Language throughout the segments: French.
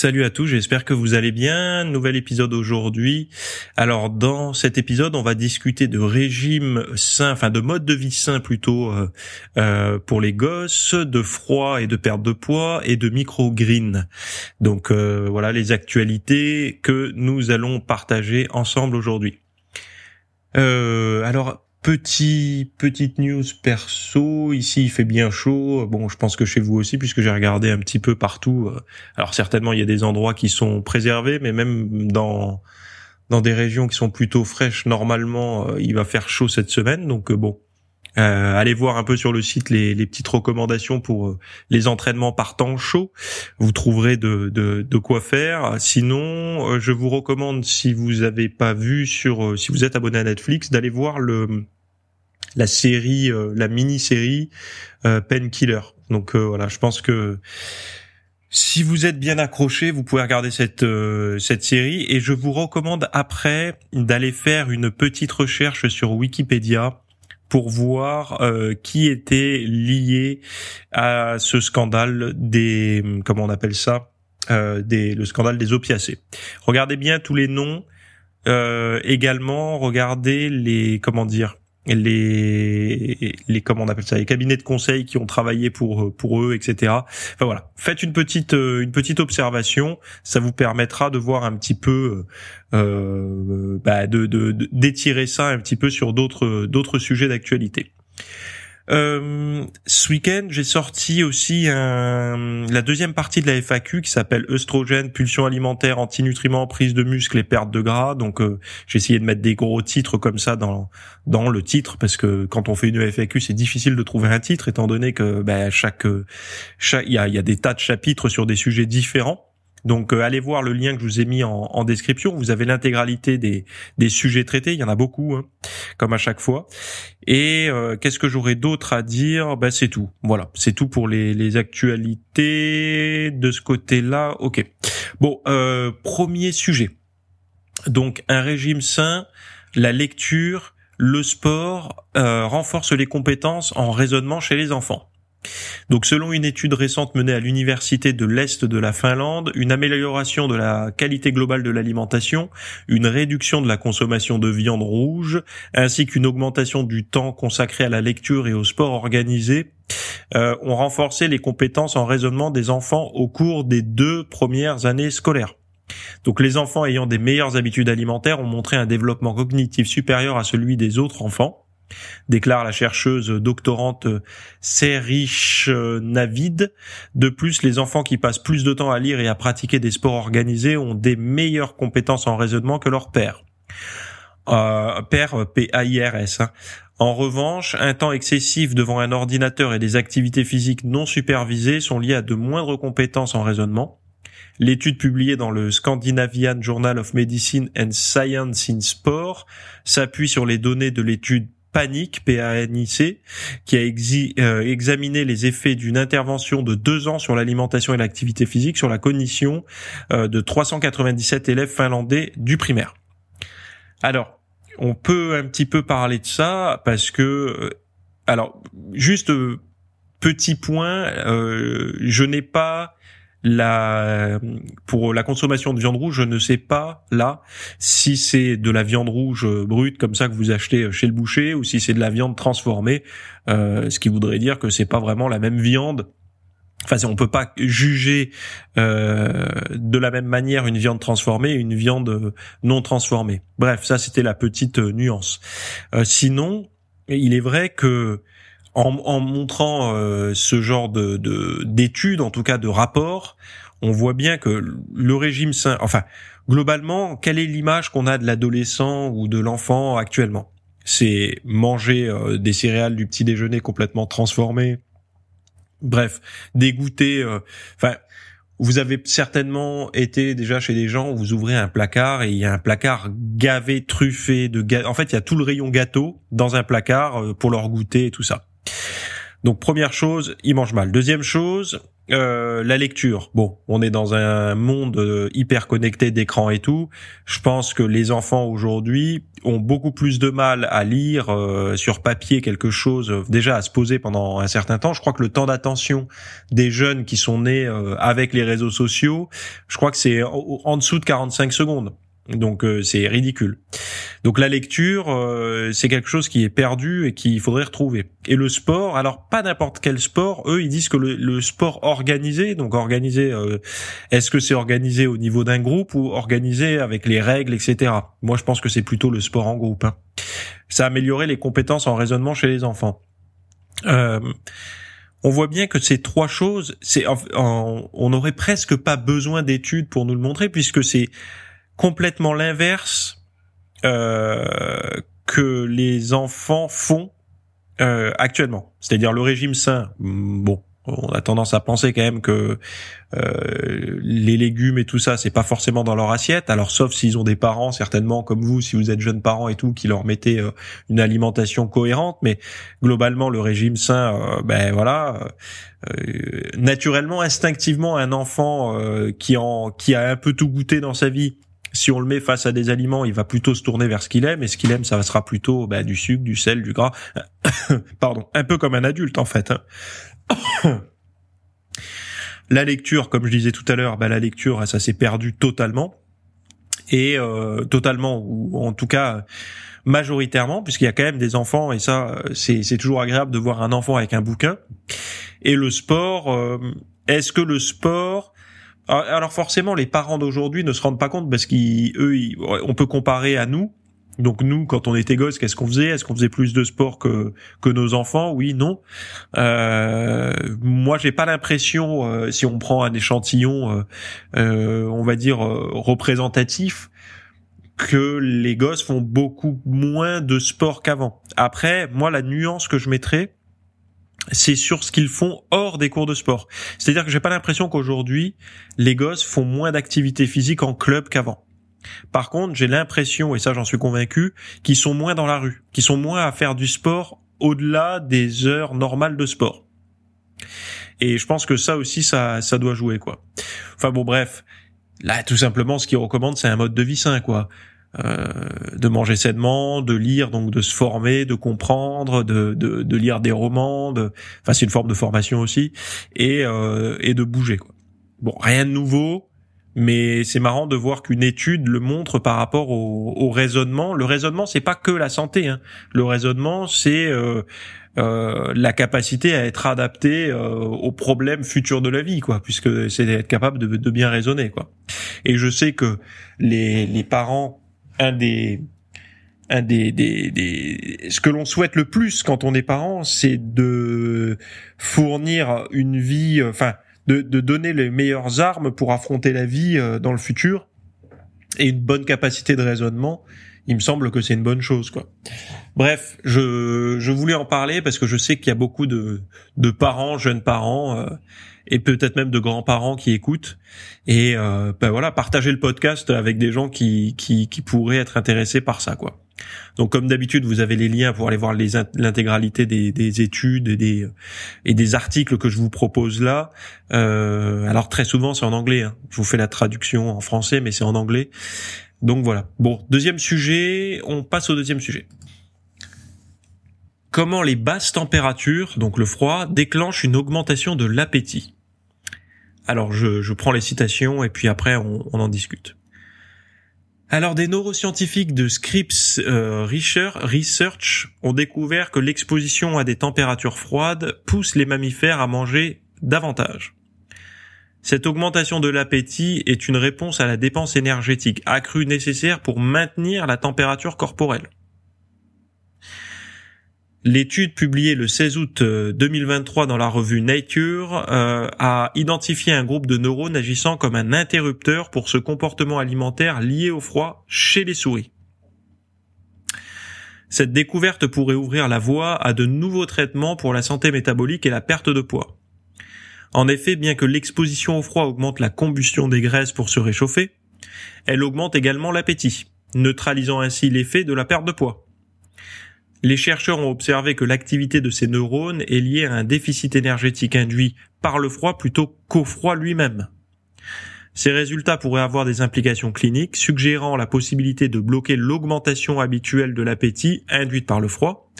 Salut à tous, j'espère que vous allez bien. Nouvel épisode aujourd'hui. Alors dans cet épisode, on va discuter de régime sain, enfin de mode de vie sain plutôt euh, euh, pour les gosses, de froid et de perte de poids et de micro-green. Donc euh, voilà les actualités que nous allons partager ensemble aujourd'hui. alors Petit petite news perso, ici il fait bien chaud. Bon, je pense que chez vous aussi puisque j'ai regardé un petit peu partout. Alors certainement il y a des endroits qui sont préservés, mais même dans dans des régions qui sont plutôt fraîches, normalement il va faire chaud cette semaine. Donc bon, euh, allez voir un peu sur le site les, les petites recommandations pour euh, les entraînements par temps chaud. Vous trouverez de, de, de quoi faire. Sinon, euh, je vous recommande, si vous avez pas vu sur, si vous êtes abonné à Netflix, d'aller voir le la série, la mini-série Painkiller. Donc voilà, je pense que si vous êtes bien accroché, vous pouvez regarder cette cette série et je vous recommande après d'aller faire une petite recherche sur Wikipédia pour voir euh, qui était lié à ce scandale des comment on appelle ça euh, des le scandale des opiacés. Regardez bien tous les noms. Euh, également, regardez les comment dire les les comment on appelle ça les cabinets de conseil qui ont travaillé pour pour eux etc enfin voilà. Faites une petite euh, une petite observation. Ça vous permettra de voir un petit peu euh, bah de d'étirer ça un petit peu sur d'autres d'autres sujets d'actualité euh, ce week-end, j'ai sorti aussi un, la deuxième partie de la FAQ qui s'appelle œstrogène, pulsion alimentaire, antinutriments, prise de muscle et perte de gras. Donc, euh, j'ai essayé de mettre des gros titres comme ça dans dans le titre parce que quand on fait une FAQ, c'est difficile de trouver un titre étant donné que bah, chaque chaque il y a, y a des tas de chapitres sur des sujets différents. Donc euh, allez voir le lien que je vous ai mis en, description. Vous avez l'intégralité des, des sujets traités. Il y en a beaucoup, hein, comme à chaque fois. Et euh, qu'est-ce que j'aurais d'autre à dire? Ben c'est tout. Voilà, c'est tout pour les, les actualités de ce côté-là. Ok. Bon, euh, premier sujet. Donc un régime sain, la lecture, le sport renforce les compétences en raisonnement chez les enfants. Donc selon une étude récente menée à l'université de l'Est de la Finlande, une amélioration de la qualité globale de l'alimentation, une réduction de la consommation de viande rouge, ainsi qu'une augmentation du temps consacré à la lecture et au sport organisé euh, ont renforcé les compétences en raisonnement des enfants au cours des deux premières années scolaires. Donc les enfants ayant des meilleures habitudes alimentaires ont montré un développement cognitif supérieur à celui des autres enfants déclare la chercheuse doctorante Serish Navid. De plus, les enfants qui passent plus de temps à lire et à pratiquer des sports organisés ont des meilleures compétences en raisonnement que leur père. Euh, père P-A-I-R-S. Hein. En revanche, un temps excessif devant un ordinateur et des activités physiques non supervisées sont liés à de moindres compétences en raisonnement. L'étude publiée dans le Scandinavian Journal of Medicine and Science in Sport s'appuie sur les données de l'étude Panic, P-A-N-I-C, qui a euh, examiné les effets d'une intervention de deux ans sur l'alimentation et l'activité physique sur la cognition euh, de 397 élèves finlandais du primaire. Alors, on peut un petit peu parler de ça parce que, euh, alors, juste petit point, je n'ai pas la pour la consommation de viande rouge, je ne sais pas là si c'est de la viande rouge euh, brute comme ça que vous achetez euh, chez le boucher ou si c'est de la viande transformée, euh, ce qui voudrait dire que c'est pas vraiment la même viande. Enfin, on peut pas juger de la même manière une viande transformée et une viande non transformée. Bref, ça c'était la petite nuance. sinon, il est vrai que en, montrant euh, ce genre de d'études, en tout cas de rapports, on voit bien que le régime enfin globalement, quelle est l'image qu'on a de l'adolescent ou de l'enfant actuellement? C'est manger euh, des céréales du petit déjeuner complètement transformées. Bref, dégoûter. Euh, enfin, vous avez certainement été déjà chez des gens où vous ouvrez un placard et il y a un placard gavé, truffé de gâteaux. En fait, il y a tout le rayon gâteau dans un placard euh, pour leur goûter et tout ça. Donc première chose, ils mangent mal. Deuxième chose, euh, la lecture. Bon, on est dans un monde euh, hyper connecté d'écran et tout. Je pense que les enfants aujourd'hui ont beaucoup plus de mal à lire euh, sur papier quelque chose, déjà à se poser pendant un certain temps. Je crois que le temps d'attention des jeunes qui sont nés avec les réseaux sociaux, je crois que c'est en dessous de 45 secondes. Donc euh, c'est ridicule. Donc la lecture, euh, c'est quelque chose qui est perdu et qu'il faudrait retrouver. Et le sport, alors pas n'importe quel sport. Eux, ils disent que le, sport organisé, donc organisé, euh, est-ce que c'est organisé au niveau d'un groupe ou organisé avec les règles, etc. Moi, je pense que c'est plutôt le sport en groupe. Hein. Ça a amélioré les compétences en raisonnement chez les enfants. on voit bien que ces trois choses, c'est, on n'aurait presque pas besoin d'études pour nous le montrer, puisque c'est complètement l'inverse euh, que les enfants font euh, actuellement. C'est-à-dire le régime sain. Mm, bon, on a tendance à penser quand même que euh, les légumes et tout ça, c'est pas forcément dans leur assiette. Alors sauf s'ils ont des parents, certainement comme vous, si vous êtes jeunes parents et tout, qui leur mettez une alimentation cohérente. Mais globalement, le régime sain, ben voilà, naturellement, instinctivement, un enfant qui en qui a un peu tout goûté dans sa vie si on le met face à des aliments, il va plutôt se tourner vers ce qu'il aime, et ce qu'il aime, ça sera plutôt bah, du sucre, du sel, du gras. Pardon, un peu comme un adulte en fait. Hein. la lecture, comme je disais tout à l'heure, bah, la lecture, ça s'est perdu totalement, et euh, totalement, ou en tout cas majoritairement, puisqu'il y a quand même des enfants, et ça, c'est toujours agréable de voir un enfant avec un bouquin. Et le sport, euh, est-ce que le sport alors forcément, les parents d'aujourd'hui ne se rendent pas compte parce qu'eux, on peut comparer à nous. Donc nous, quand on était gosses, qu'est-ce qu'on faisait? Est-ce qu'on faisait plus de sport que que nos enfants? Oui, non. Euh, moi, j'ai pas l'impression, euh, si on prend un échantillon, euh, euh on va dire représentatif, que les gosses font beaucoup moins de sport qu'avant. Après, moi, la nuance que je mettrais, c'est sur ce qu'ils font hors des cours de sport. C'est-à-dire que j'ai pas l'impression qu'aujourd'hui les gosses font moins d'activité physique en club qu'avant. Par contre, j'ai l'impression, et ça j'en suis convaincu, qu'ils sont moins dans la rue, qu'ils sont moins à faire du sport au-delà des heures normales de sport. Et je pense que ça aussi, ça, ça doit jouer, quoi. Enfin bon, bref. Là, tout simplement, ce qu'ils recommandent, c'est un mode de vie sain, quoi. Euh, de manger sainement, de lire, donc de se former, de comprendre, de, de, de lire des romans, de, enfin c'est une forme de formation aussi, et, euh, et de bouger. Quoi. Bon, rien de nouveau, mais c'est marrant de voir qu'une étude le montre par rapport au, au raisonnement. Le raisonnement, c'est pas que la santé. Hein. Le raisonnement, c'est euh, euh, la capacité à être adapté euh, aux problèmes futurs de la vie, quoi, puisque c'est d'être capable de, de, bien raisonner, quoi. Et je sais que les, les parents un des un des, des, des ce que l'on souhaite le plus quand on est parent, c'est de fournir une vie, enfin, de, de donner les meilleures armes pour affronter la vie euh, dans le futur et une bonne capacité de raisonnement. Il me semble que c'est une bonne chose, quoi. Bref, je, je voulais en parler parce que je sais qu'il y a beaucoup de, de parents, jeunes parents, euh, et peut-être même de grands-parents qui écoutent. Et euh, ben voilà, partager le podcast avec des gens qui, qui, qui pourraient être intéressés par ça, quoi. Donc comme d'habitude, vous avez les liens pour aller voir l'intégralité des, des, études et des, et des articles que je vous propose là. Euh, alors très souvent c'est en anglais. Hein. Je vous fais la traduction en français, mais c'est en anglais. Donc voilà. Bon, deuxième sujet, on passe au deuxième sujet comment les basses températures, donc le froid, déclenchent une augmentation de l'appétit? Alors je, prends les citations et puis après on, en discute. Alors des neuroscientifiques de Scripps euh, Research ont découvert que l'exposition à des températures froides pousse les mammifères à manger davantage. Cette augmentation de l'appétit est une réponse à la dépense énergétique accrue nécessaire pour maintenir la température corporelle. L'étude publiée le 16 août 2023 euh, dans la revue Nature euh, a identifié un groupe de neurones agissant comme un interrupteur pour ce comportement alimentaire lié au froid chez les souris. Cette découverte pourrait ouvrir la voie à de nouveaux traitements pour la santé métabolique et la perte de poids. En effet, bien que l'exposition au froid augmente la combustion des graisses pour se réchauffer, elle augmente également l'appétit, neutralisant ainsi l'effet de la perte de poids. Les chercheurs ont observé que l'activité de ces neurones est liée à un déficit énergétique induit par le froid plutôt qu'au froid lui-même. Ces résultats pourraient avoir des implications cliniques, suggérant la possibilité de bloquer l'augmentation habituelle de l'appétit induite par le froid,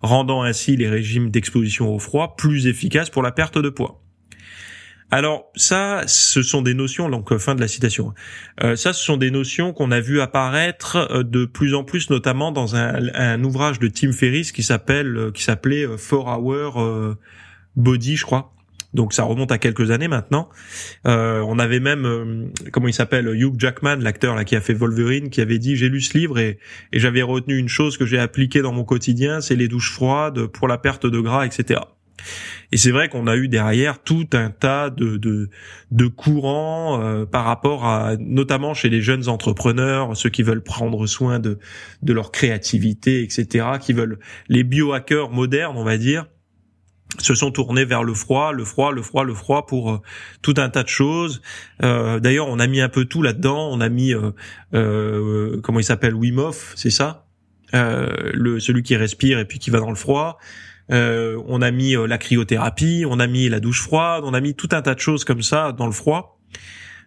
rendant ainsi les régimes d'exposition au froid plus efficaces pour la perte de poids. Alors ça, ce sont des notions, donc euh, fin de la citation. Euh, ça, ce sont des notions qu'on a vu apparaître euh, de plus en plus, notamment dans un, ouvrage de Tim Ferriss qui s'appelle, qui s'appelait Four Hour Body, je crois. Donc ça remonte à quelques années maintenant. Euh, on avait même, comment il s'appelle, Hugh Jackman, l'acteur là qui a fait Wolverine, qui avait dit j'ai lu ce livre et j'avais retenu une chose que j'ai appliquée dans mon quotidien, c'est les douches froides pour la perte de gras, etc. Et c'est vrai qu'on a eu derrière tout un tas de de, de courants euh, par rapport à notamment chez les jeunes entrepreneurs, ceux qui veulent prendre soin de de leur créativité, etc., qui veulent les biohackers modernes, on va dire se sont tournés vers le froid, le froid, le froid, le froid pour euh, tout un tas de choses. Euh, D'ailleurs, on a mis un peu tout là-dedans. On a mis euh, euh comment il s'appelle? Wim c'est ça, le celui qui respire et puis qui va dans le froid. Euh, on a mis euh, la cryothérapie, on a mis la douche froide, on a mis tout un tas de choses comme ça dans le froid,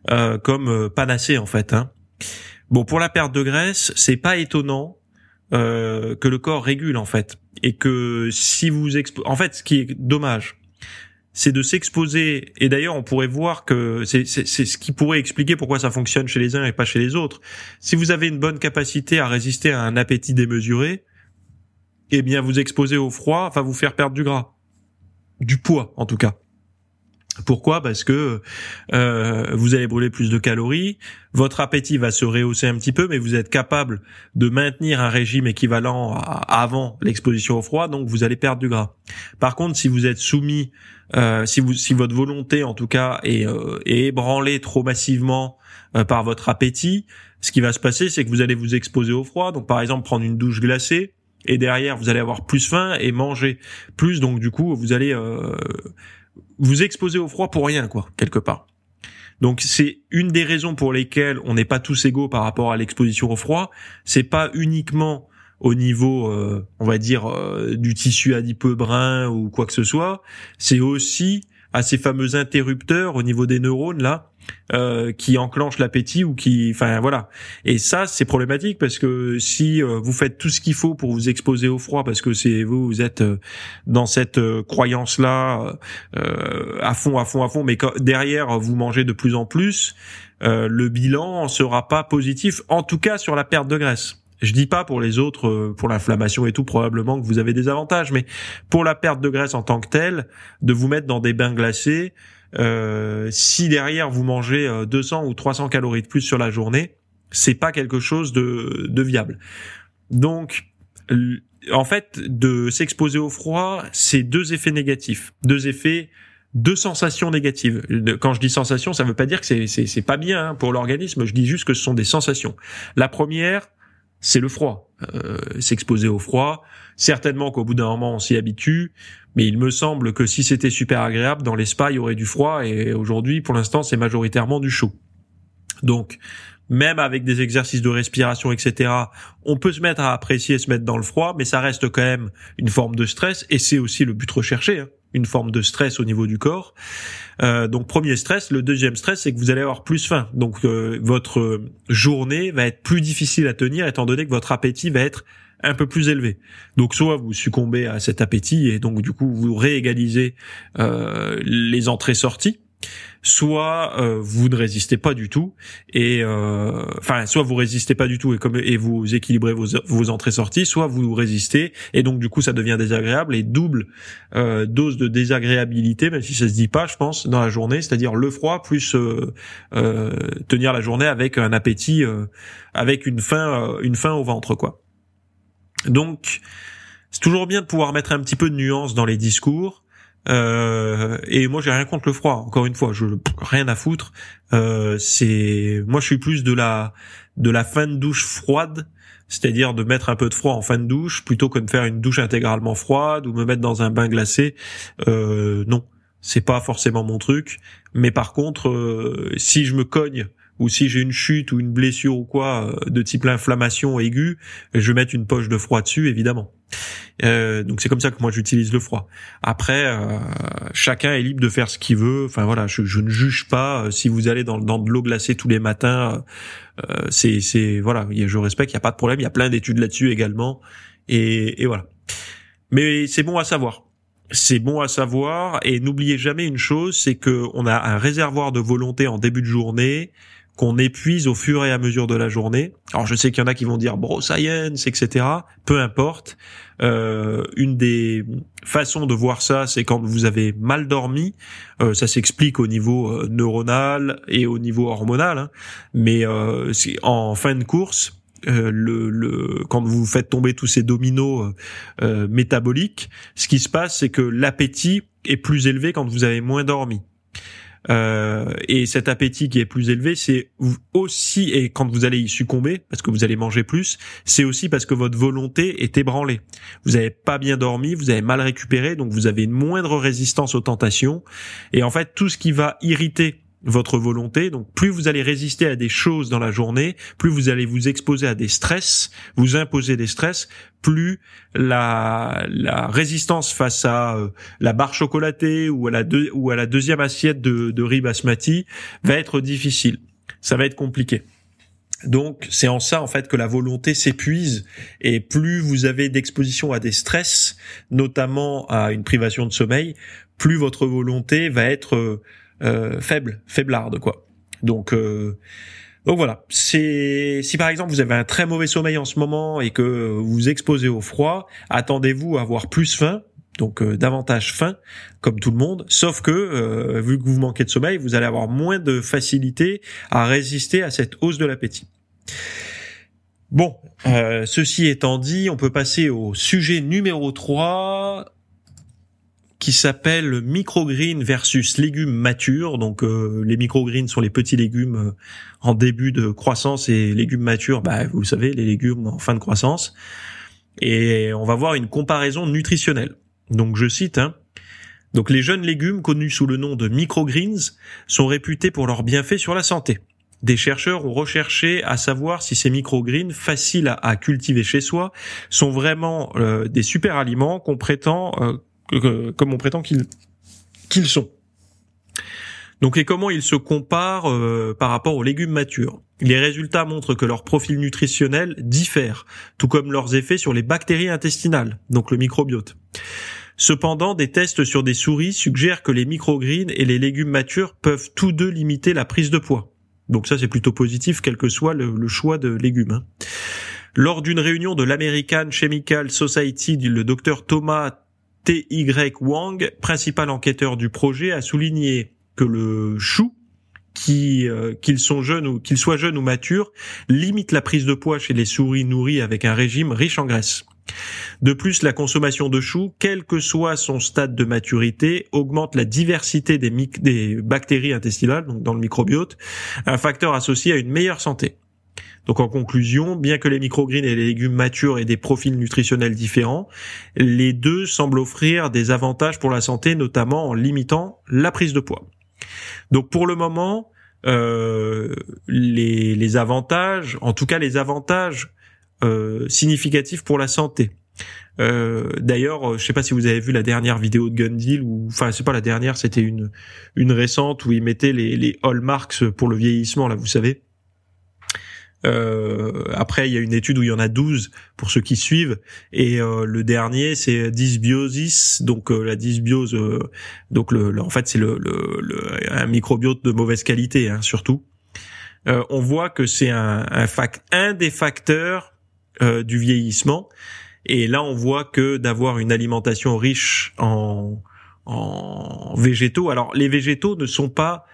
euh, comme panacée en fait. Hein. Bon, pour la perte de graisse, c'est pas étonnant que le corps régule en fait, et que si vous expo en fait, ce qui est dommage, c'est de s'exposer. Et d'ailleurs, on pourrait voir que c'est ce qui pourrait expliquer pourquoi ça fonctionne chez les uns et pas chez les autres. Si vous avez une bonne capacité à résister à un appétit démesuré, eh bien vous exposer au froid va vous faire perdre du gras, du poids en tout cas. Pourquoi? Parce que euh, vous allez brûler plus de calories, votre appétit va se rehausser un petit peu, mais vous êtes capable de maintenir un régime équivalent avant l'exposition au froid, donc vous allez perdre du gras. Par contre, si vous êtes soumis, euh, si votre volonté en tout cas est, euh, est ébranlée trop massivement euh, par votre appétit, ce qui va se passer, c'est que vous allez vous exposer au froid. Donc par exemple, prendre une douche glacée, et derrière vous allez avoir plus faim et manger plus. Donc du coup vous allez euh, vous exposer au froid pour rien quoi quelque part. Donc c'est une des raisons pour lesquelles on n'est pas tous égaux par rapport à l'exposition au froid, c'est pas uniquement au niveau euh, on va dire euh, du tissu adipeux brun ou quoi que ce soit, c'est aussi à ces fameux interrupteurs au niveau des neurones là euh, qui enclenchent l'appétit ou qui enfin voilà. Et ça c'est problématique parce que si euh, vous faites tout ce qu'il faut pour vous exposer au froid parce que c'est vous vous êtes euh, dans cette croyance là à fond à fond à fond mais derrière vous mangez de plus en plus le bilan sera pas positif en tout cas sur la perte de graisse je dis pas pour les autres, euh, pour l'inflammation et tout, probablement que vous avez des avantages, mais pour la perte de graisse en tant que telle, de vous mettre dans des bains glacés, euh, si derrière vous mangez 200 euh, ou 300 calories de plus sur la journée, c'est pas quelque chose de, de viable. Donc, en fait, de s'exposer au froid, c'est deux effets négatifs, deux effets deux sensations négatives. Quand je dis sensations, ça veut pas dire que c'est c'est pas bien hein, pour l'organisme. Je dis juste que ce sont des sensations. La première, c'est le froid. Euh, s'exposer au froid, certainement qu'au bout d'un moment on s'y habitue, mais il me semble que si c'était super agréable, dans les spas il y aurait du froid, et aujourd'hui pour l'instant c'est majoritairement du chaud. Donc même avec des exercices de respiration, etc., on peut se mettre à apprécier se mettre dans le froid, mais ça reste quand même une forme de stress, et c'est aussi le but recherché. Hein une forme de stress au niveau du corps. Euh, donc premier stress, le deuxième stress, c'est que vous allez avoir plus faim. Donc euh, votre journée va être plus difficile à tenir étant donné que votre appétit va être un peu plus élevé. Donc soit vous succombez à cet appétit et donc du coup vous réégalisez euh, les entrées-sorties, soit euh, vous ne résistez pas du tout et euh, enfin soit vous résistez pas du tout et comme et vous équilibrez vos, vos entrées sorties soit vous résistez et donc du coup ça devient désagréable et double euh, dose de désagréabilité même si ça se dit pas je pense dans la journée c'est-à-dire le froid plus tenir la journée avec un appétit avec une faim une faim au ventre quoi. Donc c'est toujours bien de pouvoir mettre un petit peu de nuance dans les discours euh, et moi j'ai rien contre le froid. Encore une fois, je rien à foutre. Euh, c'est moi je suis plus de la de la fin de douche froide, c'est-à-dire de mettre un peu de froid en fin de douche plutôt que de faire une douche intégralement froide ou me mettre dans un bain glacé. Euh, non. c'est pas forcément mon truc. Mais par contre, si je me cogne ou si j'ai une chute ou une blessure ou quoi de type inflammation aiguë, je vais mettre une poche de froid dessus, évidemment. Euh, donc c'est comme ça que moi j'utilise le froid. Après, euh, chacun est libre de faire ce qu'il veut. Enfin voilà, je, je, ne juge pas. Euh, si vous allez dans, dans de l'eau glacée tous les matins, euh, c'est c'est voilà, je respecte. Il y a pas de problème. Il y a plein d'études là-dessus également. Et, et voilà. Mais c'est bon à savoir. C'est bon à savoir. Et n'oubliez jamais une chose, c'est que on a un réservoir de volonté en début de journée qu'on épuise au fur et à mesure de la journée. Alors je sais qu'il y en a qui vont dire bro science, etc. Peu importe. Euh, une des façons de voir ça, c'est quand vous avez mal dormi. Euh, ça s'explique au niveau euh, neuronal et au niveau hormonal. Hein. Mais euh, en fin de course, euh, le, le, quand vous faites tomber tous ces dominos euh, métaboliques, ce qui se passe, c'est que l'appétit est plus élevé quand vous avez moins dormi. Euh, et cet appétit qui est plus élevé, c'est aussi, et quand vous allez y succomber, parce que vous allez manger plus, c'est aussi parce que votre volonté est ébranlée. Vous n'avez pas bien dormi, vous avez mal récupéré, donc vous avez une moindre résistance aux tentations. Et en fait, tout ce qui va irriter votre volonté. Donc plus vous allez résister à des choses dans la journée, plus vous allez vous exposer à des stress, vous imposer des stress, plus la, la résistance face à euh, la barre chocolatée ou à la, ou à la deuxième assiette de, de riz basmati va être difficile. Ça va être compliqué. Donc c'est en ça en fait que la volonté s'épuise et plus vous avez d'exposition à des stress, notamment à une privation de sommeil, plus votre volonté va être euh, faible, faiblarde quoi. Donc euh, donc voilà, si par exemple vous avez un très mauvais sommeil en ce moment et que vous vous exposez au froid, attendez-vous à avoir plus faim, donc euh, davantage faim, comme tout le monde, sauf que vu que vous manquez de sommeil, vous allez avoir moins de facilité à résister à cette hausse de l'appétit. Bon, ceci étant dit, on peut passer au sujet numéro 3, qui s'appelle microgreen versus légumes matures. Donc euh, les microgreens sont les petits légumes euh, en début de croissance et légumes matures, bah, vous savez, les légumes en fin de croissance. Et on va voir une comparaison nutritionnelle. Donc je cite, hein, donc les jeunes légumes connus sous le nom de microgreens sont réputés pour leurs bienfaits sur la santé. Des chercheurs ont recherché à savoir si ces microgreens, faciles à, cultiver chez soi, sont vraiment euh, des super aliments qu'on prétend comme on prétend qu'ils qu'ils sont. Donc et comment ils se comparent euh, par rapport aux légumes matures? Les résultats montrent que leur profil nutritionnel diffère, tout comme leurs effets sur les bactéries intestinales, donc le microbiote. Cependant, des tests sur des souris suggèrent que les microgreens et les légumes matures peuvent tous deux limiter la prise de poids. Donc ça c'est plutôt positif, quel que soit le, choix de légumes. Hein. Lors d'une réunion de l'American Chemical Society, le docteur Thomas T.Y. Wang, principal enquêteur du projet, a souligné que le chou, qui euh, qu'ils ou qu'ils soient jeunes ou matures, limite la prise de poids chez les souris nourries avec un régime riche en graisse. De plus, la consommation de chou, quel que soit son stade de maturité, augmente la diversité des, des bactéries intestinales, donc dans le microbiote, un facteur associé à une meilleure santé. Donc en conclusion, bien que les microgreens et les légumes matures aient des profils nutritionnels différents, les deux semblent offrir des avantages pour la santé, notamment en limitant la prise de poids. Donc pour le moment, euh, les, avantages, en tout cas les avantages euh, significatifs pour la santé. Euh, D'ailleurs, je sais pas si vous avez vu la dernière vidéo de Gundil ou enfin c'est pas la dernière, c'était une une récente où il mettait les les hallmarks pour le vieillissement là, vous savez. Euh, après, il y a une étude où il y en a 12 pour ceux qui suivent. Et euh, le dernier, c'est dysbiosis. Donc euh, la dysbiose, donc le, en fait, c'est le, le, un microbiote de mauvaise qualité, hein, surtout. on voit que c'est un, un, fac, un des facteurs du vieillissement. Et là, on voit que d'avoir une alimentation riche en, en végétaux. Alors, les végétaux ne sont pas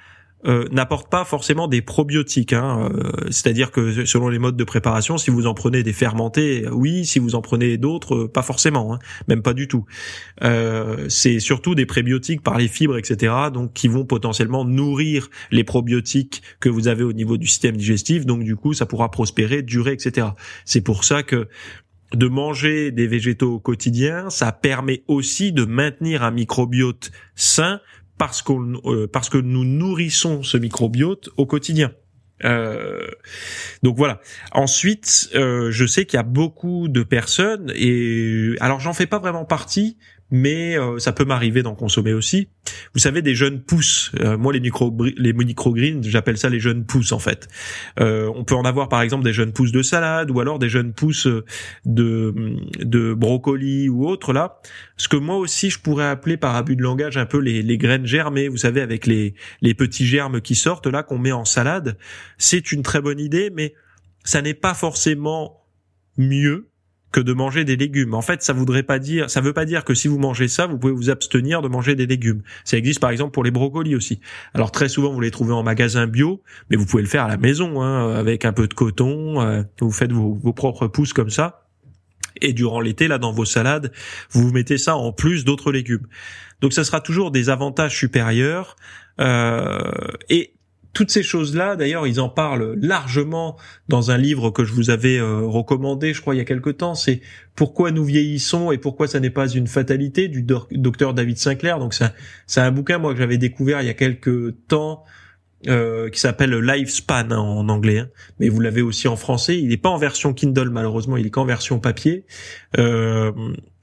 euh, n'apporte pas forcément des probiotiques. Hein. Euh, c'est-à-dire que selon les modes de préparation, si vous en prenez des fermentés, oui. Si vous en prenez d'autres, pas forcément, hein. même pas du tout. Euh, c'est surtout des prébiotiques par les fibres, etc. Donc qui vont potentiellement nourrir les probiotiques que vous avez au niveau du système digestif. Donc du coup, ça pourra prospérer, durer, etc. C'est pour ça que de manger des végétaux au quotidien, ça permet aussi de maintenir un microbiote sain parce qu'on parce que nous nourrissons ce microbiote au quotidien. Euh, donc voilà. Ensuite, euh, je sais qu'il y a beaucoup de personnes et alors j'en fais pas vraiment partie, mais euh, ça peut m'arriver d'en consommer aussi. Vous savez, des jeunes pousses. Euh, moi, les micro les microgreens, j'appelle ça les jeunes pousses en fait. Euh, on peut en avoir par exemple des jeunes pousses de salade ou alors des jeunes pousses de de brocoli ou autre là. Ce que moi aussi je pourrais appeler par abus de langage un peu les, les graines germées. Vous savez, avec les les petits germes qui sortent là qu'on met en salade. C'est une très bonne idée, mais ça n'est pas forcément mieux que de manger des légumes. En fait, ça voudrait pas dire, ça veut pas dire que si vous mangez ça, vous pouvez vous abstenir de manger des légumes. Ça existe par exemple pour les brocolis aussi. Alors très souvent, vous les trouvez en magasin bio, mais vous pouvez le faire à la maison, hein, avec un peu de coton. Euh, vous faites vos, vos propres pousses comme ça. Et durant l'été, là, dans vos salades, vous mettez ça en plus d'autres légumes. Donc, ça sera toujours des avantages supérieurs. Euh, et toutes ces choses-là, d'ailleurs, ils en parlent largement dans un livre que je vous avais euh, recommandé, je crois, il y a quelque temps. C'est Pourquoi nous vieillissons et pourquoi ça n'est pas une fatalité du docteur David Sinclair. Donc, c'est un bouquin, moi, que j'avais découvert il y a quelque temps euh, qui s'appelle Lifespan hein, en anglais, hein. mais vous l'avez aussi en français. Il n'est pas en version Kindle malheureusement, il est qu'en version papier. Euh,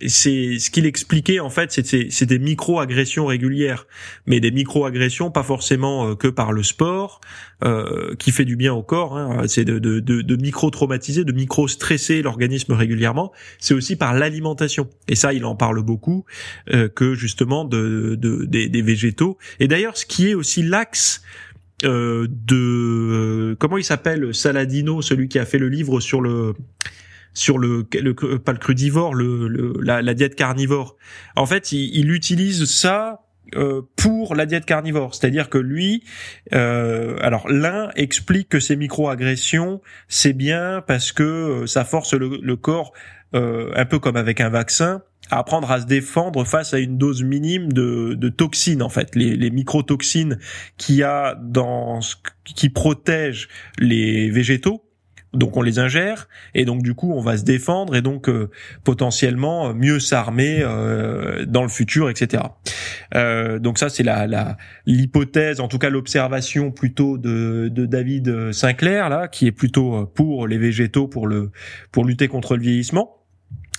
c'est ce qu'il expliquait en fait, c'est des micro-agressions régulières, mais des micro-agressions pas forcément euh, que par le sport euh, qui fait du bien au corps. Hein. c'est de, de, de, de micro-traumatiser, de micro-stresser l'organisme régulièrement. C'est aussi par l'alimentation. Et ça, il en parle beaucoup euh, que justement de, de des, des végétaux. Et d'ailleurs, ce qui est aussi l'axe euh, de euh, comment il s'appelle Saladino, celui qui a fait le livre sur le sur le, le pas le crudivore, le, la, la, diète carnivore. En fait, il, il utilise ça euh, pour la diète carnivore, c'est-à-dire que lui, euh, alors l'un explique que ces micro-agressions, c'est bien parce que ça force le, le corps, un peu comme avec un vaccin, à apprendre à se défendre face à une dose minime de, de toxines en fait. Les, les microtoxines qu'il y a dans qui protègent les végétaux donc on les ingère et donc du coup on va se défendre et donc euh, potentiellement mieux s'armer euh, dans le futur etc euh, donc ça c'est la l'hypothèse en tout cas l'observation plutôt de, de David Sinclair là qui est plutôt pour les végétaux pour le pour lutter contre le vieillissement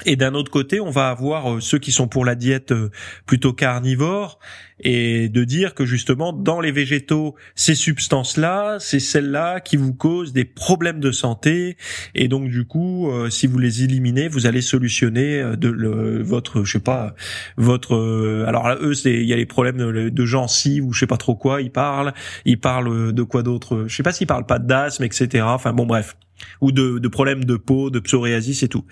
et d'un autre côté, on va avoir euh, ceux qui sont pour la diète euh, plutôt carnivore et de dire que justement dans les végétaux, ces substances-là, c'est celles-là qui vous causent des problèmes de santé et donc du coup, euh, si vous les éliminez, vous allez solutionner de le, votre, je sais pas, votre. alors eux, c'est il y a les problèmes de, de gencives ou je sais pas trop quoi. Ils parlent, ils parlent de quoi d'autre. Je sais pas s'ils parlent pas d'asthme, etc. Enfin bon, bref, ou de, de problèmes de peau, de psoriasis et tout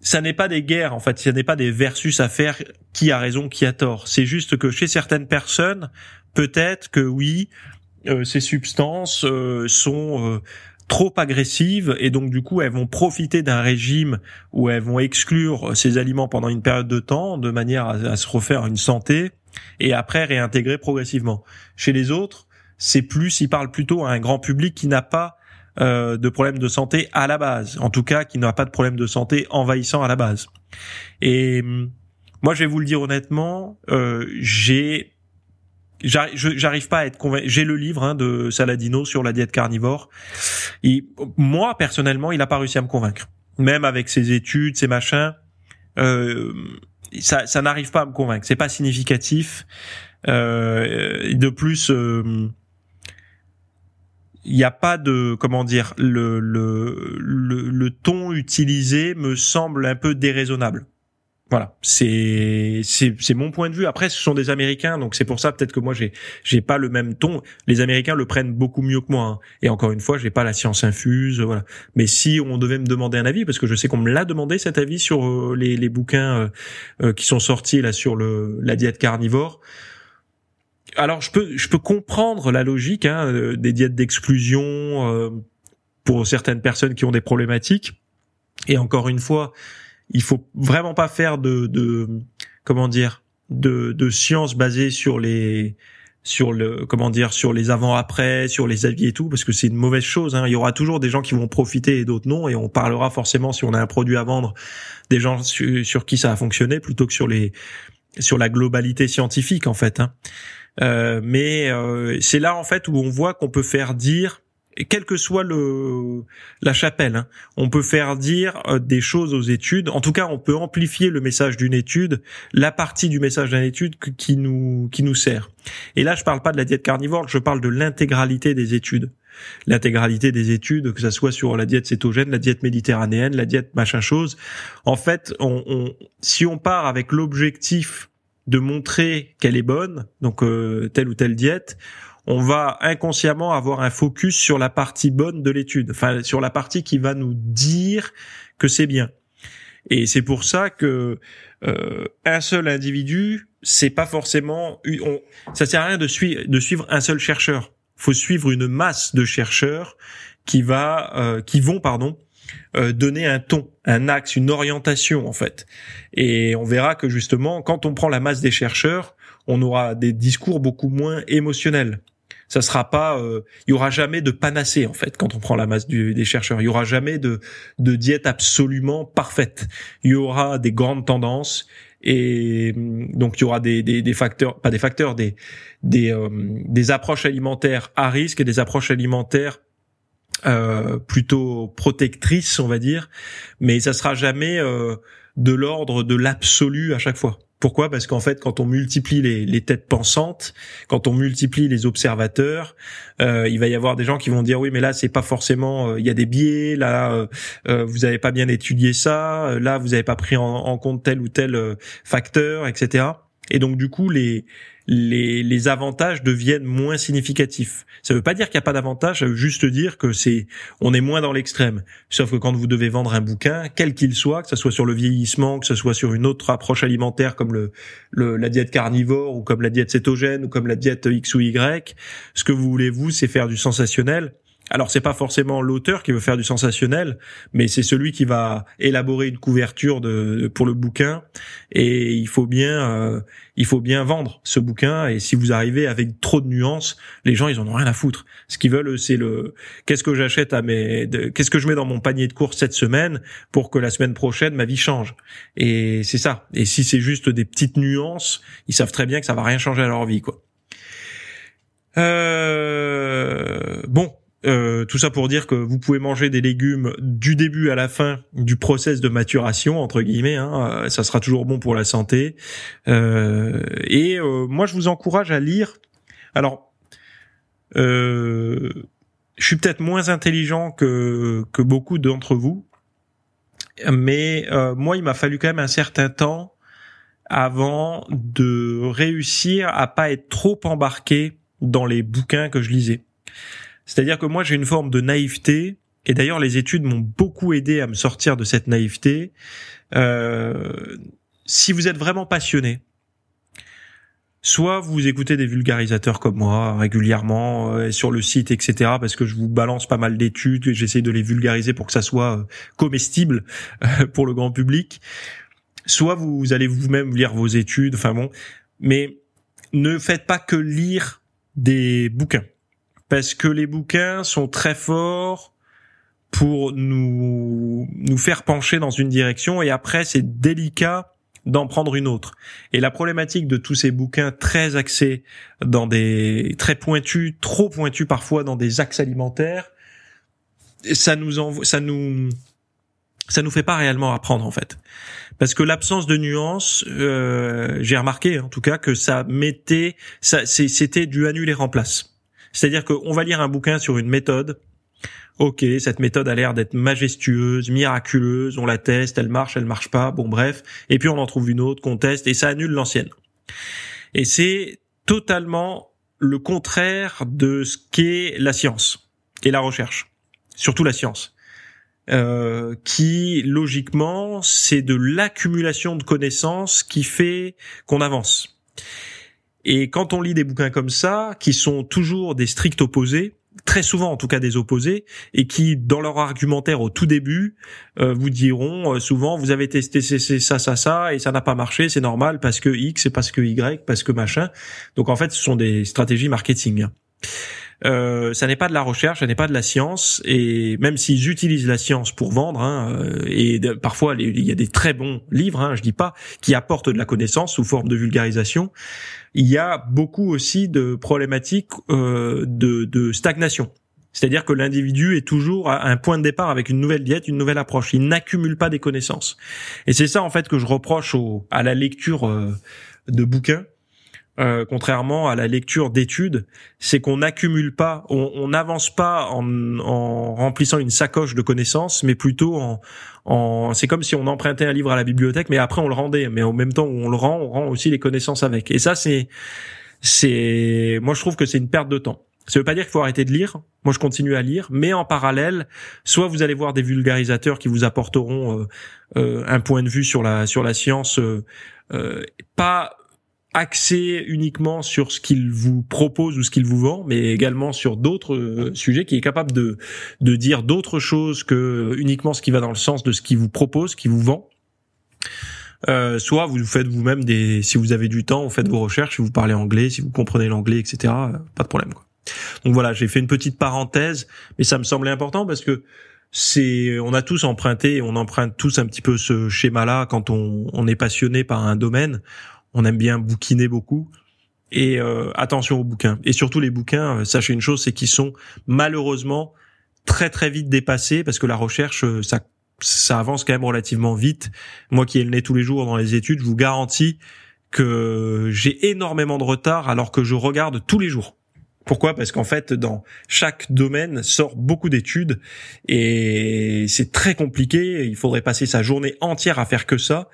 ça n'est pas des guerres en fait, ça n'est pas des versus à faire qui a raison, qui a tort? C'est juste que chez certaines personnes, peut-être que oui, euh, ces substances euh, sont euh, trop agressives et donc du coup elles vont profiter d'un régime où elles vont exclure ces aliments pendant une période de temps de manière à, à se refaire une santé et après réintégrer progressivement. Chez les autres, c'est plus, ils parlent plutôt à un grand public qui n'a pas euh, de problèmes de santé à la base, en tout cas qui n'a pas de problème de santé envahissant à la base. Et hum, moi, je vais vous le dire honnêtement, euh, j'ai j'arrive pas à être convaincu. J'ai le livre hein, de Saladino sur la diète carnivore. Et moi, personnellement, il a pas réussi à me convaincre. Même avec ses études, ses machins, euh, ça, ça n'arrive pas à me convaincre. C'est pas significatif. Euh, de plus, euh, il n'y a pas de comment dire le, le, le, ton utilisé me semble un peu déraisonnable. Voilà, c'est c'est mon point de vue. Après, ce sont des Américains, donc c'est pour ça peut-être que moi j'ai j'ai pas le même ton. Les Américains le prennent beaucoup mieux que moi. Hein. Et encore une fois, j'ai pas la science infuse, voilà. Mais si on devait me demander un avis, parce que je sais qu'on me l'a demandé cet avis sur euh, les, les bouquins euh, euh, qui sont sortis là sur le la diète carnivore, alors je peux je peux comprendre la logique hein, euh, des diètes d'exclusion euh, pour certaines personnes qui ont des problématiques. Et encore une fois, il faut vraiment pas faire de, de comment dire de, de science basée sur les sur le comment dire sur les avant après sur les avis et tout parce que c'est une mauvaise chose hein. il y aura toujours des gens qui vont profiter et d'autres non et on parlera forcément si on a un produit à vendre des gens sur qui ça a fonctionné plutôt que sur les sur la globalité scientifique en fait. Hein. Euh, mais euh, c'est là en fait où on voit qu'on peut faire dire, quelle que soit le la chapelle, hein, on peut faire dire euh, des choses aux études. En tout cas, on peut amplifier le message d'une étude, la partie du message d'une étude qui nous qui nous sert. Et là, je parle pas de la diète carnivore, je parle de l'intégralité des études l'intégralité des études, que ça soit sur la diète cétogène, la diète méditerranéenne, la diète machin chose. En fait, on, si on part avec l'objectif de montrer qu'elle est bonne, donc euh, telle ou telle diète, on va inconsciemment avoir un focus sur la partie bonne de l'étude, enfin sur la partie qui va nous dire que c'est bien. Et c'est pour ça que euh, un seul individu, c'est pas forcément, on, ça sert à rien de, de suivre un seul chercheur faut suivre une masse de chercheurs qui va, euh, qui vont, pardon, euh, donner un ton, un axe, une orientation en fait. Et on verra que justement, quand on prend la masse des chercheurs, on aura des discours beaucoup moins émotionnels. Ça sera pas, euh, il y aura jamais de panacée en fait quand on prend la masse des chercheurs. Il y aura jamais de de diète absolument parfaite. Il y aura des grandes tendances et hum, donc il y aura des, des, des facteurs, pas des facteurs, des des, euh, des approches alimentaires à risque et des approches alimentaires euh, plutôt protectrices, on va dire, mais ça sera jamais euh, de l'ordre de l'absolu à chaque fois. Pourquoi? Parce qu'en fait, quand on multiplie les, les, têtes pensantes, quand on multiplie les observateurs, euh, il va y avoir des gens qui vont dire oui, mais là c'est pas forcément, euh, il y a des biais, là euh, euh vous avez pas bien étudié ça, là vous avez pas pris en compte tel ou tel facteur, etc. Et donc du coup les les, les avantages deviennent moins significatifs. Ça ne veut pas dire qu'il n'y a pas d'avantages, ça veut juste dire que c'est on est moins dans l'extrême. Sauf que quand vous devez vendre un bouquin, quel qu'il soit, que ce soit sur le vieillissement, que ce soit sur une autre approche alimentaire comme le, le la diète carnivore ou comme la diète cétogène ou comme la diète X ou Y, ce que vous voulez vous, c'est faire du sensationnel alors c'est pas forcément l'auteur qui veut faire du sensationnel, mais c'est celui qui va élaborer une couverture de, pour le bouquin et il faut bien euh, il faut bien vendre ce bouquin et si vous arrivez avec trop de nuances, les gens ils en ont rien à foutre. Ce qu'ils veulent c'est le qu'est-ce que j'achète à mes qu'est-ce que je mets dans mon panier de courses cette semaine pour que la semaine prochaine ma vie change. Et c'est ça. Et si c'est juste des petites nuances, ils savent très bien que ça va rien changer à leur vie quoi. Euh, bon, euh, tout ça pour dire que vous pouvez manger des légumes du début à la fin du process de maturation entre guillemets. Hein, euh, ça sera toujours bon pour la santé. Euh, et moi, je vous encourage à lire. Alors, je suis peut-être moins intelligent que que beaucoup d'entre vous, mais moi, il m'a fallu quand même un certain temps avant de réussir à pas être trop embarqué dans les bouquins que je lisais. C'est-à-dire que moi, j'ai une forme de naïveté, et d'ailleurs, les études m'ont beaucoup aidé à me sortir de cette naïveté. Euh, si vous êtes vraiment passionné, soit vous écoutez des vulgarisateurs comme moi régulièrement euh, sur le site, etc., parce que je vous balance pas mal d'études, j'essaie de les vulgariser pour que ça soit euh, comestible pour le grand public. Soit vous allez vous-même lire vos études, enfin bon, mais ne faites pas que lire des bouquins parce que les bouquins sont très forts pour nous nous faire pencher dans une direction et après c'est délicat d'en prendre une autre. Et la problématique de tous ces bouquins très axés dans des très pointus, trop pointus parfois dans des axes alimentaires, ça nous envoie, ça nous ça nous fait pas réellement apprendre en fait, parce que l'absence de nuances, euh, j'ai remarqué en tout cas que ça mettait, ça c'était du annuler remplace. C'est-à-dire qu'on va lire un bouquin sur une méthode. Ok, cette méthode a l'air d'être majestueuse, miraculeuse, on la teste, elle marche, elle marche pas, bon bref, et puis on en trouve une autre qu'on teste et ça annule l'ancienne. Et c'est totalement le contraire de ce qu'est la science et la recherche, surtout la science. Euh, qui logiquement c'est de l'accumulation de connaissances qui fait qu'on avance. Et quand on lit des bouquins comme ça, qui sont toujours des stricts opposés, très souvent en tout cas des opposés, et qui dans leur argumentaire au tout début euh, vous diront euh, souvent vous avez testé ça ça ça et ça n'a pas marché, c'est normal parce que X, c'est parce que Y, parce que machin. Donc en fait ce sont des stratégies marketing. euh, ça n'est pas de la recherche, ça n'est pas de la science, et même s'ils utilisent la science pour vendre, hein, euh, et parfois il y a des très bons livres, hein, je dis pas, qui apportent de la connaissance sous forme de vulgarisation, il y a beaucoup aussi de problématiques euh, de, de stagnation. C'est-à-dire que l'individu est toujours à un point de départ avec une nouvelle diète, une nouvelle approche. Il n'accumule pas des connaissances. Et c'est ça en fait que je reproche au, à la lecture euh, de bouquins euh, contrairement à la lecture d'études, c'est qu'on n'accumule pas, on n'avance pas en, en, remplissant une sacoche de connaissances, mais plutôt en, en c'est comme si on empruntait un livre à la bibliothèque, mais après on le rendait, mais en même temps où on le rend, on rend aussi les connaissances avec. Et ça, c'est, c'est, moi je trouve que c'est une perte de temps. Ça veut pas dire qu'il faut arrêter de lire. Moi, je continue à lire, mais en parallèle, soit vous allez voir des vulgarisateurs qui vous apporteront euh, euh, un point de vue sur la sur la science, euh, pas axé uniquement sur ce qu'il vous propose ou ce qu'il vous vend, mais également sur d'autres euh, sujets, qui est capable de, de dire d'autres choses que uniquement ce qui va dans le sens de ce qu'il vous propose, qui vous vend. Euh, soit vous faites vous-même des, si vous avez du temps, vous faites vos recherches, vous parlez anglais, si vous comprenez l'anglais, etc. Euh, pas de problème. Quoi. Donc voilà, j'ai fait une petite parenthèse, mais ça me semblait important parce que c'est, on a tous emprunté, on emprunte tous un petit peu ce schéma-là quand on, on est passionné par un domaine on aime bien bouquiner beaucoup. Et euh, attention aux bouquins. Et surtout les bouquins, euh, sachez une chose, c'est qu'ils sont malheureusement très très vite dépassés parce que la recherche, euh, ça, ça avance quand même relativement vite. Moi qui ai le nez tous les jours dans les études, je vous garantis que j'ai énormément de retard alors que je regarde tous les jours. Pourquoi? Parce qu'en fait, dans chaque domaine sort beaucoup d'études et c'est très compliqué. Il faudrait passer sa journée entière à faire que ça,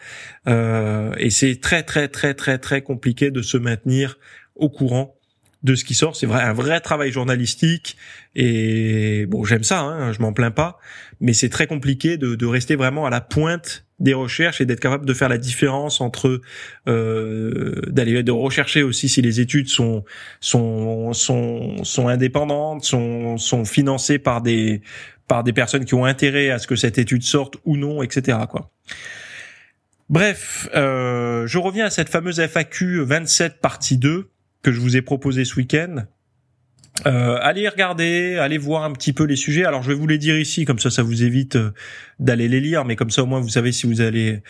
euh, et c'est très très très très très compliqué de se maintenir au courant de ce qui sort. C'est vrai, un vrai travail journalistique. Et bon, j'aime ça, hein, je m'en plains pas, mais c'est très compliqué de, de, rester vraiment à la pointe des recherches et d'être capable de faire la différence entre euh, d'aller de rechercher aussi si les études sont sont sont sont indépendantes, sont sont financées par des par des personnes qui ont intérêt à ce que cette étude sorte ou non, etc. Quoi. Bref, euh, je reviens à cette fameuse FAQ 27 partie 2 que je vous ai proposé ce week-end. Euh, allez regarder, allez voir un petit peu les sujets. Alors je vais vous les dire ici, comme ça, ça vous évite euh, d'aller les lire, mais comme ça au moins vous savez si vous allez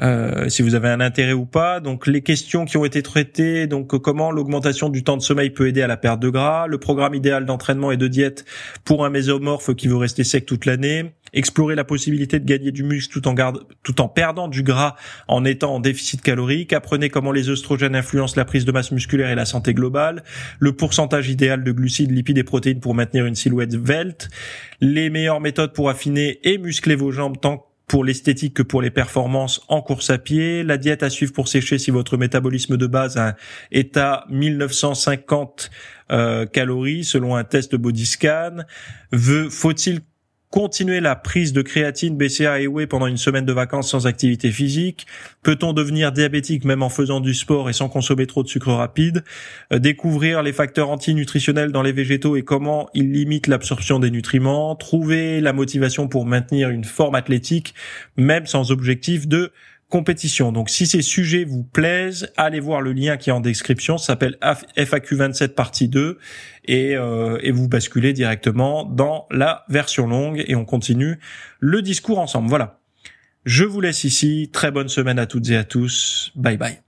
euh, si vous avez un intérêt ou pas. Donc les questions qui ont été traitées, donc comment l'augmentation du temps de sommeil peut aider à la perte de gras, le programme idéal d'entraînement et de diète pour un mésomorphe qui veut rester sec toute l'année, explorer la possibilité de gagner du muscle tout en, garde, tout en perdant du gras en étant en déficit calorique, apprenez comment les œstrogènes influencent la prise de masse musculaire et la santé globale, le pourcentage idéal de glucides, lipides et protéines pour maintenir une silhouette velte, les meilleures méthodes pour affiner et muscler vos jambes tant pour l'esthétique que pour les performances en course à pied, la diète à suivre pour sécher si votre métabolisme de base est à 1950 euh, calories selon un test body scan. Faut-il Continuer la prise de créatine, BCA et whey pendant une semaine de vacances sans activité physique? Peut-on devenir diabétique même en faisant du sport et sans consommer trop de sucre rapide? Euh, Découvrir les facteurs antinutritionnels dans les végétaux et comment ils limitent l'absorption des nutriments? Trouver la motivation pour maintenir une forme athlétique même sans objectif de compétition. Donc si ces sujets vous plaisent, allez voir le lien qui est en description, ça s'appelle FAQ27 partie 2 et, euh, et vous basculez directement dans la version longue et on continue le discours ensemble. Voilà. Je vous laisse ici. Très bonne semaine à toutes et à tous. Bye bye.